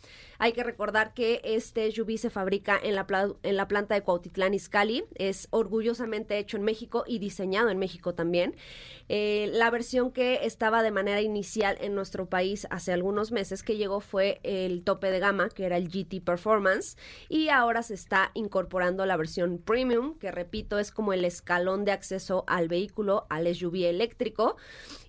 Hay que recordar que este SUV se fabrica en la, en la planta de Cuautitlán Izcalli. Es orgullosamente hecho en México y diseñado en México también. Eh, la versión que estaba de manera inicial en nuestro país hace algunos meses que llegó fue el tope de gama, que era el GT Performance. Y ahora se está incorporando la versión Premium, que repito es como el escalón de acceso al vehículo, al SUV eléctrico.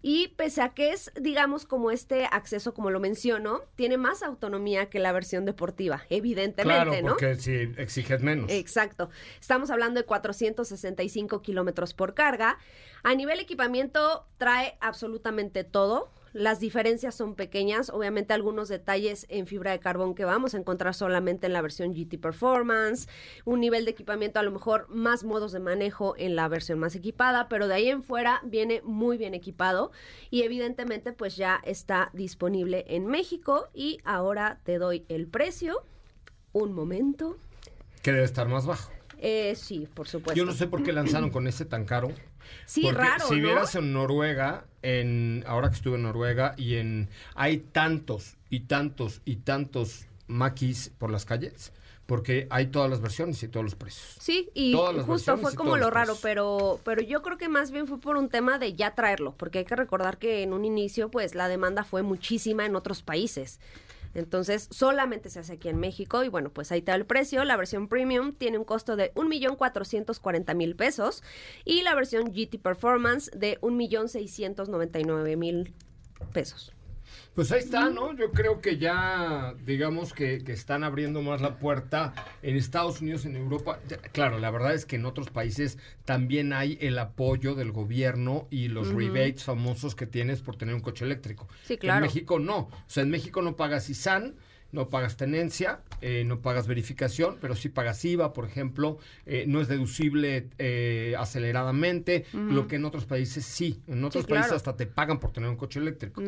Y pese a que es, digamos, como este acceso, como lo menciono, tiene más autonomía que la versión deportiva, evidentemente, Claro, ¿no? porque si exiges menos. Exacto. Estamos hablando de 465 kilómetros por carga. A nivel equipamiento, trae absolutamente todo. Las diferencias son pequeñas, obviamente algunos detalles en fibra de carbón que vamos a encontrar solamente en la versión GT Performance, un nivel de equipamiento a lo mejor más modos de manejo en la versión más equipada, pero de ahí en fuera viene muy bien equipado y evidentemente pues ya está disponible en México y ahora te doy el precio. Un momento. Que debe estar más bajo. Eh, sí, por supuesto. Yo no sé por qué lanzaron con ese tan caro. Sí, Porque raro, si ¿no? vieras en Noruega, en ahora que estuve en Noruega y en hay tantos y tantos y tantos maquis por las calles, porque hay todas las versiones y todos los precios. Sí, y justo fue como lo raro, pero, pero yo creo que más bien fue por un tema de ya traerlo, porque hay que recordar que en un inicio, pues la demanda fue muchísima en otros países. Entonces, solamente se hace aquí en México y bueno, pues ahí está el precio. La versión premium tiene un costo de 1.440.000 pesos y la versión GT Performance de 1.699.000 pesos. Pues ahí está, ¿no? Yo creo que ya, digamos que, que están abriendo más la puerta en Estados Unidos, en Europa. Claro, la verdad es que en otros países también hay el apoyo del gobierno y los rebates famosos que tienes por tener un coche eléctrico. Sí, claro. En México no. O sea, en México no pagas ISAN, no pagas tenencia, eh, no pagas verificación, pero sí pagas IVA, por ejemplo, eh, no es deducible eh, aceleradamente, lo que en otros países sí. En otros países hasta te pagan por tener un coche eléctrico.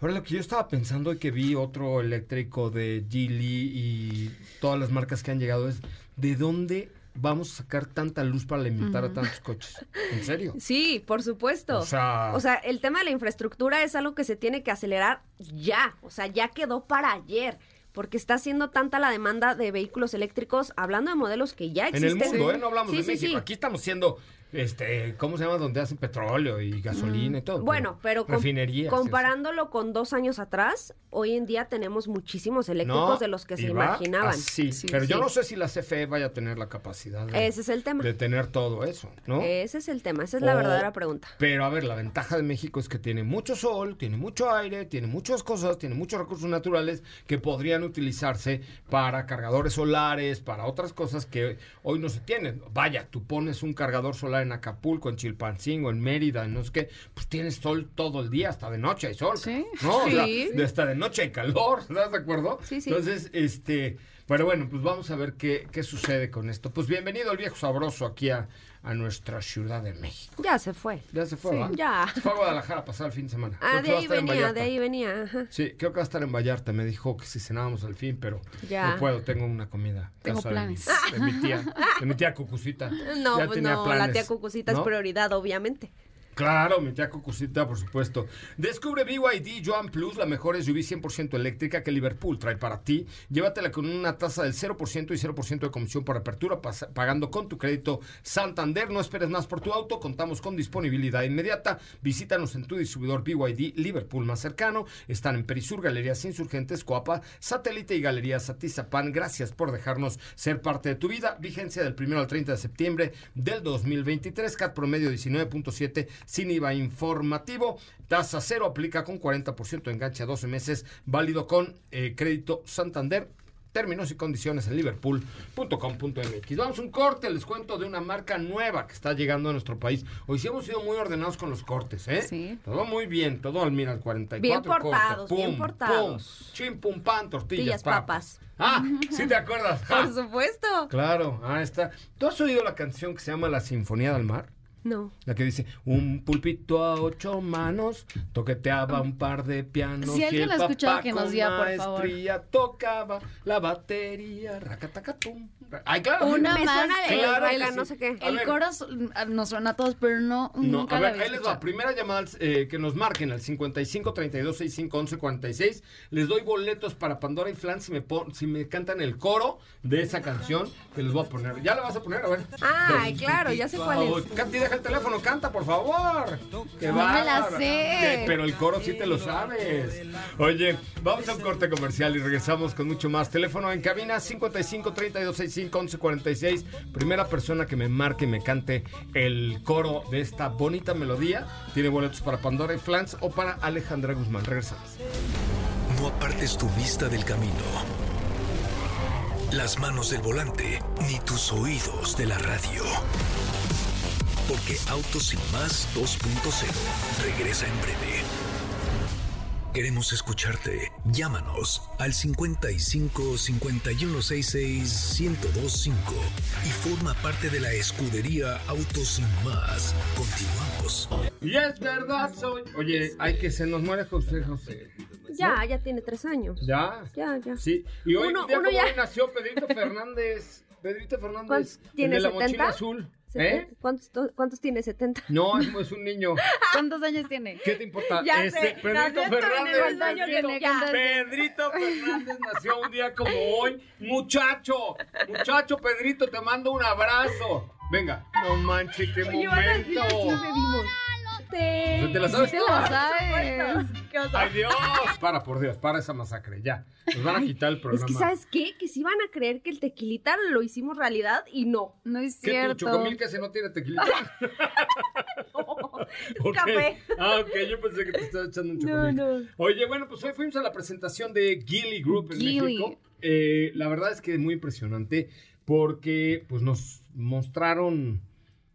Ahora, lo que yo estaba pensando y que vi otro eléctrico de Geely y todas las marcas que han llegado es, ¿de dónde vamos a sacar tanta luz para alimentar a tantos coches? ¿En serio? Sí, por supuesto. O sea- O sea, el tema de la infraestructura es algo que se tiene que acelerar ya. O sea, ya quedó para ayer. Porque está siendo tanta la demanda de vehículos eléctricos, hablando de modelos que ya En existen. el mundo, ¿eh? No hablamos Sí, de sí, México. sí. Aquí estamos siendo, este, ¿cómo se llama? Donde hacen petróleo y gasolina y todo. Bueno, pero com- refinerías. comparándolo con dos años atrás, hoy en día tenemos muchísimos eléctricos No, de los que se imaginaban. así. pero yo no sé si la CFE vaya a tener la capacidad de, Ese es el tema. de tener todo eso, ¿no? Ese es el tema, esa es la verdadera pregunta. Pero a ver, la ventaja de México es que tiene mucho sol, tiene mucho aire, tiene muchas cosas, tiene muchos recursos naturales que podrían utilizarse para cargadores solares, para otras cosas que hoy no se tienen. Vaya, tú pones un cargador solar en Acapulco, en Chilpancingo, en Mérida, en no sé qué, pues tienes sol todo el día, hasta de noche hay sol. ¿no? O sea, Sí. hasta de noche hay calor, ¿estás de acuerdo? Sí, sí. Entonces, este, pero bueno, pues vamos a ver qué, qué sucede con esto. Pues bienvenido el viejo sabroso aquí a, a nuestra Ciudad de México. Ya se fue. Ya se fue, Sí, ¿va? ya. Se fue a Guadalajara a pasar el fin de semana. Ah, Creo de ahí venía, de ahí venía. Ajá. Sí, creo que va a estar en Vallarta. Me dijo que si cenábamos al fin, pero Ya. no puedo. Tengo una comida. Tengo casa de mi- planes. De mi, tía, de mi tía Cucucita. No, Ya pues tenía no, la tía Cucucita es prioridad, obviamente. Claro, mi tía Cucucita, por supuesto. Descubre BYD Joan Plus, la mejor SUV 100% eléctrica que Liverpool trae para ti. Llévatela con una tasa del 0% y 0% de comisión por apertura, pagando con tu crédito Santander. No esperes más por tu auto, contamos con disponibilidad inmediata. Visítanos en tu distribuidor BYD Liverpool más cercano. Están en Perisur, Galerías Insurgentes, Coapa, Satélite y Galerías Atizapán. Gracias por dejarnos ser parte de tu vida. Vigencia del 1 al 30 de septiembre del 2023. CAT promedio 19.7 sin IVA informativo. Tasa cero aplica con 40% de enganche a 12 meses. Válido con eh, crédito Santander. Términos y condiciones en liverpool.com.mx. Vamos a un corte, les cuento de una marca nueva que está llegando a nuestro país. Hoy sí hemos sido muy ordenados con los cortes, ¿eh? Sí. Todo muy bien, todo al mira al 44. Bien corte, portados, bien pum, portados. Pum, chim, pum, pan, tortillas, papas. Ah, sí te acuerdas. Por supuesto. Claro, ahí está. ¿Tú has oído la canción que se llama La Sinfonía del Mar? No. La que dice, un pulpito a ocho manos, toqueteaba un par de pianos. Si y alguien el la ha escuchado, papá que nos con diga, por favor. maestría tocaba la batería, racatacatum. Ay, claro. Una Me más. suena de Claro baila, que no sé qué. El ver. coro su- nos suena a todos, pero no, No, nunca a la ver, había ahí les va. Primera llamada eh, que nos marquen al 55 32 65 11 46. Les doy boletos para Pandora y Flan si me, pon- si me cantan el coro de esa canción que les voy a poner. ¿Ya la vas a poner? A ver. Ay, claro, ya sé cuál es. Deja el teléfono, canta, por favor. Que No me la sé. Pero el coro sí te lo sabes. Oye, vamos a un corte comercial y regresamos con mucho más. Teléfono en cabina 55 32 65 11 46. Primera persona que me marque y me cante el coro de esta bonita melodía tiene boletos para Pandora y Flans o para Alejandra Guzmán. Regresamos. No apartes tu vista del camino. Las manos del volante, ni tus oídos de la radio. Porque Autos y más 2.0 regresa en breve. Queremos escucharte. Llámanos al 55 5166 1025 y forma parte de la escudería Autos y más. Continuamos. Y es verdad, soy. Oye, hay que se nos muere José José. Ya, ya tiene tres años. ¿Ya? Ya, ya. Sí. Y hoy, Uno- un día uno como ya- hoy nació Pedrito Fernández. Pedrito Fernández. ¿Cuántos el tiene, de la 70? mochila azul. ¿Eh? ¿Cuántos, to- ¿Cuántos tiene? ¿70? No, es, es un niño. ¿Cuántos años tiene? ¿Qué te importa? Ya Este, sé, Pedrito nació Fernández. que Pedrito, Fernández nació un día como hoy. Muchacho, muchacho Pedrito, te mando un abrazo. Venga. No manches, qué Oye, momento. que sí bebimos. Te... ¿Te la sabes ¿Te la sabes? ¿Qué vas a- ¡Ay, Dios! Para, por Dios, para esa masacre, ya. Nos van a quitar el Es programa. que, ¿sabes qué? Que sí van a creer que el tequilita lo hicimos realidad y no. No es ¿Qué tu cierto. chocomil que se no tiene tequila? Es Ok. café. Ah, ok, yo pensé que te estaba echando un No, chocomil. no. Oye, bueno, pues hoy fuimos a la presentación de Gilly Group en Gilly. México. Eh, la verdad es que es muy impresionante porque pues nos mostraron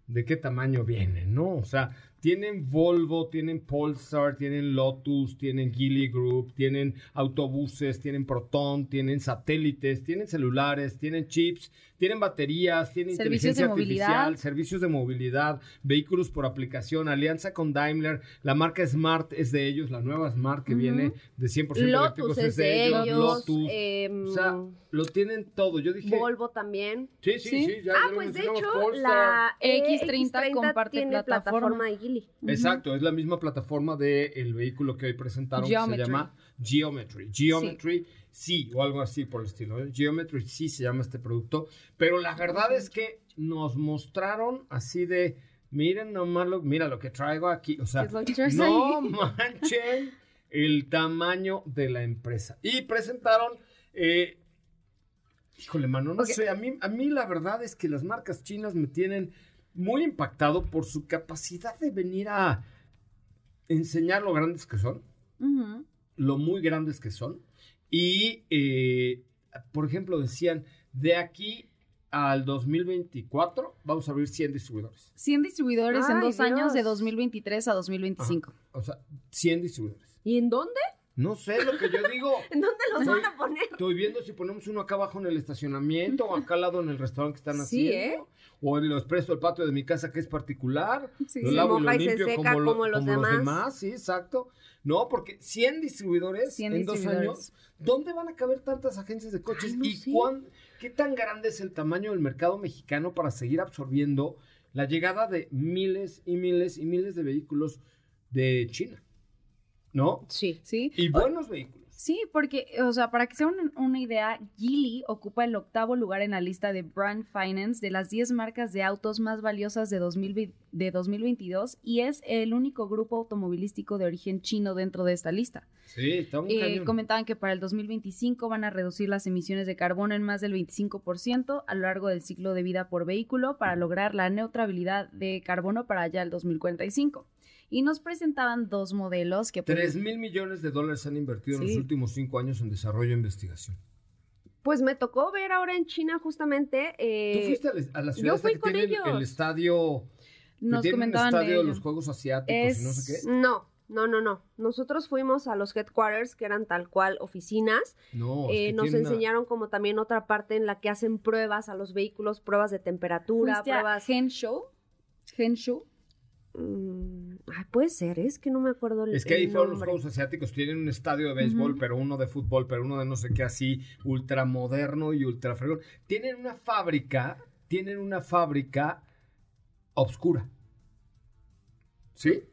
de qué tamaño vienen, ¿no? O sea, tienen Volvo, tienen Polestar, tienen Lotus, tienen Gilly Group, tienen autobuses, tienen Proton, tienen satélites, tienen celulares, tienen chips, tienen baterías, tienen Servicios de inteligencia movilidad. artificial, servicios de movilidad, vehículos por aplicación, alianza con Daimler, la marca Smart es de ellos, la nueva Smart que Ujú. viene de 100% eléctricos Lotus es de ellos. Lotus, em, o sea, lo tienen todo. Yo dije, Volvo también. sí, sí, sí, Sí. ya, ah, ya pues de hecho, Polestar. la X30 comparte tiene plataforma. plataforma de Exacto, es la misma plataforma del vehículo que hoy presentaron Geometry. que se llama Geometry. Geometry sí. o algo así por el estilo. ¿eh? Geometry sí se llama este producto. Pero la verdad es que nos mostraron así de, miren nomás lo, mira lo que traigo aquí. O sea, ¿Qué es lo que traes no manchen el tamaño de la empresa. Y presentaron... eh, Híjole, mano, no sé, a mí, a mí la verdad es que las marcas chinas me tienen muy impactado por su capacidad de venir a enseñar lo grandes que son, lo muy grandes que son. Y, eh, por ejemplo, decían, de aquí al 2024 vamos a abrir 100 distribuidores. 100 distribuidores en dos años de Dios. 2023 a 2025. O sea, 100 distribuidores. ¿Y en dónde? No sé lo que yo digo. ¿En dónde los Estoy- van a poner? Estoy viendo si ponemos uno acá abajo en el estacionamiento o acá al lado en el restaurante que están Sí, haciendo. O en los presto el patio de mi casa que es particular. Sí, lo se lavo y lo moja y se seca como, lo- como los como los demás. demás. Sí, exacto. No, porque 100 distribuidores 100 en dos años. ¿Dónde van a caber tantas agencias de coches? Ay, no ¿Y cuán- qué tan grande es el tamaño del mercado mexicano para seguir absorbiendo la llegada de miles y miles y miles de vehículos de China. ¿No? Sí. Sí. Y buenos vehículos. Sí, porque, o sea, para que sea una, una idea, Geely ocupa el octavo lugar en la lista de Brand Finance de las 10 marcas de autos más valiosas de, 2020 de 2022 y es el único grupo automovilístico de origen chino dentro de esta lista. Sí, está muy Eh, comentaban que para el 2025 van a reducir las emisiones de carbono en más del 25% a lo largo del ciclo de vida por vehículo para lograr la neutralidad de carbono para allá el 2045. Y nos presentaban dos modelos que... pues, 3 mil millones de dólares se han invertido en los últimos cinco años en desarrollo e investigación. Pues me tocó ver ahora en China justamente. eh, ¿Tú fuiste a la, a la ciudad yo fui que con tiene el- el ellos. estadio, nos comentaban de estadio de los Juegos Asiáticos y no sé qué? No, no, no, no. Nosotros fuimos a los headquarters, que eran tal cual oficinas. No, es Eh, que nos una- enseñaron como también otra parte en la que hacen pruebas a los vehículos, pruebas de temperatura, ¿Fuiste a pruebas... Henshaw? Henshaw. Mm, ay, puede ser, es que no me acuerdo el Es que ahí fueron los. Juegos Asiáticos, tienen un estadio de béisbol, pero uno de fútbol, pero uno de no sé qué así, ultramoderno y ultra fregón. Tienen una fábrica, tienen una fábrica obscura. ¿Sí?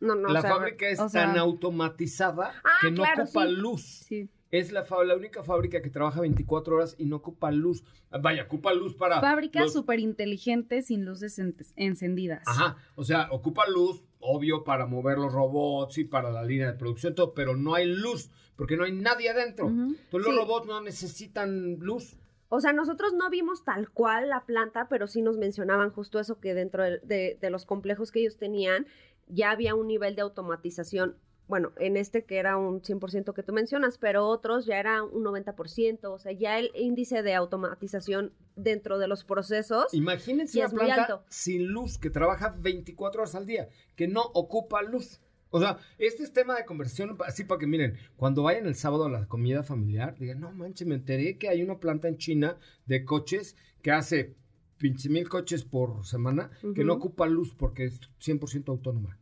No, no, la o sea, fábrica es o sea- tan automatizada Ah, que no claro, ocupa sí. luz. Sí. Es la, la única fábrica que trabaja 24 horas y no ocupa luz. Vaya, ocupa luz para... Fábricas los- súper inteligentes sin luces en- encendidas. Ajá, o sea, ocupa luz, obvio, para mover los robots y para la línea de producción, todo, pero no hay luz, porque no hay nadie adentro. Entonces los Sí. robots no necesitan luz. O sea, nosotros no vimos tal cual la planta, pero sí nos mencionaban justo eso que dentro de, de- de los complejos que ellos tenían ya había un nivel de automatización. Bueno, en este que era un 100% que tú mencionas, pero otros ya era un 90%, o sea, ya el índice de automatización dentro de los procesos. Imagínense una planta alto. sin luz que trabaja 24 horas al día, que no ocupa luz. O sea, este es tema de conversión, así para que miren, cuando vayan el sábado a la comida familiar, digan, no manches, me enteré que hay una planta en China de coches que hace pinche mil coches por semana que no ocupa luz porque es 100% autónoma.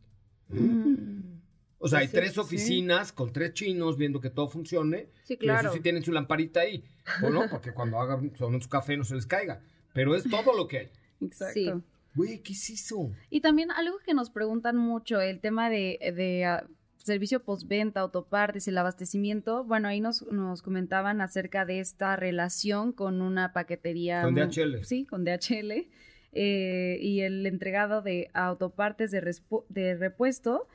Mm. O sea, hay Sí, tres sí. oficinas con tres chinos viendo que todo funcione. Sí, Y claro. eso sí tienen su lamparita ahí. ¿O no? Porque cuando hagan su café no se les caiga. Pero es todo lo que hay. Exacto. Sí. Güey, ¿qué es eso? Y también algo que nos preguntan mucho, el tema de, de, ah, servicio postventa, autopartes, el abastecimiento. Bueno, ahí nos, nos comentaban acerca de esta relación con una paquetería. Con DHL. Sí, con DHL. eh, y el entregado de autopartes de repuesto.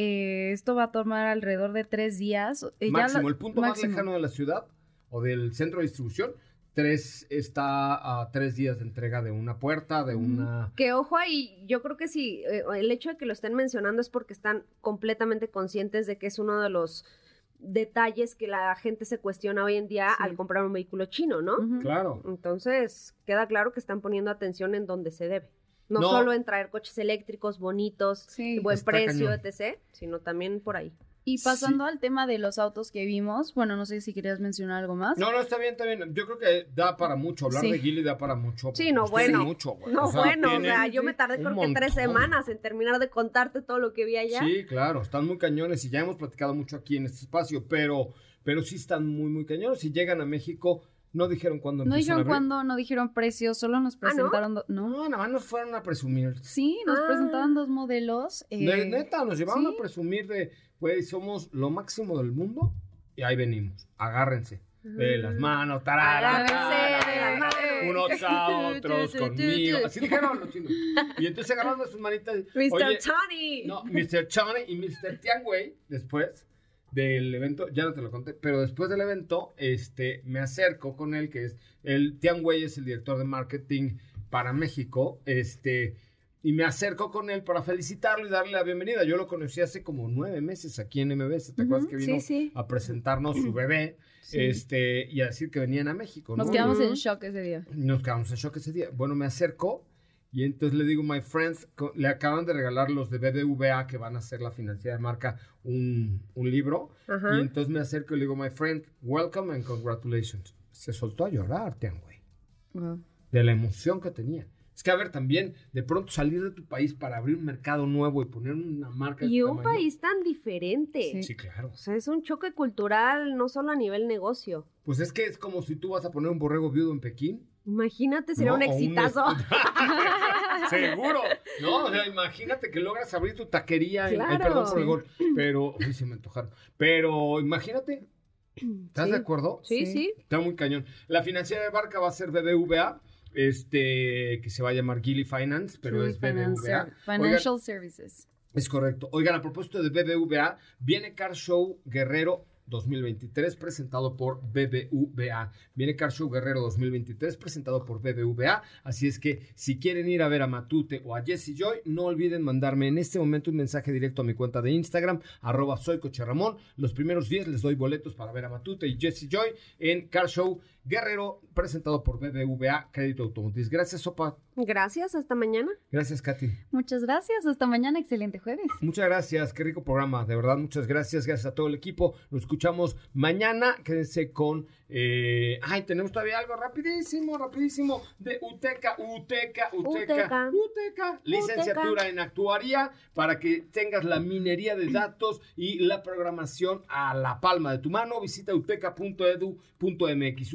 Eh, esto va a tomar alrededor de tres días. eh, ya máximo, lo- el punto más lejano de la ciudad o del centro de distribución, tres está a tres días de entrega de una puerta, de una... Que ojo ahí, yo creo que sí, eh, el hecho de que lo estén mencionando es porque están completamente conscientes de que es uno de los detalles que la gente se cuestiona hoy en día Sí. al comprar un vehículo chino, ¿no? Claro. Entonces, queda claro que están poniendo atención en donde se debe. No, No. solo en traer coches eléctricos bonitos, Sí. buen precio, cañón. etc., sino también por ahí. Y pasando al tema de los autos que vimos, bueno, no sé si querías mencionar algo más. No, no, está bien, está bien. Yo creo que da para mucho. Hablar Sí. de Gilly da para mucho. Sí, no, bueno. mucho, güey. No, O sea, bueno, o sea, yo me tardé creo que tres semanas en terminar de contarte todo lo que vi allá. Sí, claro, están muy cañones y ya hemos platicado mucho aquí en este espacio, pero, pero sí están muy, muy cañones. Si llegan a México, no dijeron cuándo No dijeron a cuándo, no dijeron precios, solo nos ¿no? presentaron. do- no? No, nada más nos fueron a presumir. Sí, nos Ah. presentaban dos modelos. eh, De neta, nos llevaron sí. a presumir de, güey, somos lo máximo del mundo y ahí venimos. Agárrense. De las manos, tarara, Agárrense tarara, de las manos. unos a otros conmigo. Así dijeron los chinos. Y entonces agarraron sus manitas. Mr. Oye, Tony. No, Mr. Chone y Mr. Tiangwei, después del evento, ya no te lo conté, pero después del evento, este, me acerco con él, que es, el Tiangwei es el director de marketing para México, este, y me acerco con él para felicitarlo y darle la bienvenida. Yo lo conocí hace como nueve meses aquí en MBS, ¿te acuerdas que vino sí, sí. a presentarnos su bebé, Sí. este, y a decir que venían a México, ¿no? Nos quedamos en shock ese día. Nos quedamos en shock ese día. Bueno, me acerco y entonces le digo, my friends, le acaban de regalar los de BBVA que van a hacer la financiera de marca un, un libro. Y entonces me acerco y le digo, my friend, welcome and congratulations. Se soltó a llorar, Tiangüey, de la emoción que tenía. Es que, a ver, también, de pronto salir de tu país para abrir un mercado nuevo y poner una marca de Y tu un tamaño. país tan diferente. Sí. Sí, claro. O sea, es un choque cultural, no solo a nivel negocio. Pues es que es como si tú vas a poner un borrego viudo en Pekín Imagínate, sería No, un exitazo. Seguro. No, o sea, imagínate que logras abrir tu taquería. en- ay, Claro. perdón por el gol. Pero, uy, se me antojaron. Pero imagínate. ¿Estás Sí. de acuerdo? Sí, sí. Está muy cañón. La financiera de Barca va a ser BBVA, este, que se va a llamar Gilly Finance, pero Gilly es BBVA. Financial- Oigan, Financial Services. es correcto. Oigan, a propósito de BBVA, viene Car Show Guerrero 2023 presentado por BBVA. Viene Car Show Guerrero 2023 presentado por BBVA. Así es que si quieren ir a ver a Matute o a Jesse Joy, no olviden mandarme en este momento un mensaje directo a mi cuenta de Instagram, arroba soy Coche Ramón. Los primeros 10 les doy boletos para ver a Matute y Jesse Joy en Car Show Guerrero presentado por BBVA Crédito Automotriz. Gracias, Sopa. Gracias, hasta mañana. Gracias, Katy. Muchas gracias. Hasta mañana. Excelente jueves. Muchas gracias, qué rico programa, de verdad, muchas gracias, gracias a todo el equipo. Nos escuchamos mañana, quédense con... eh, ay, tenemos todavía algo rapidísimo, rapidísimo, de UTECA, UTECA, UTECA, Uteca. UTECA, licenciatura en actuaría, para que tengas la minería de datos y la programación a la palma de tu mano. Visita uteca.edu.mx,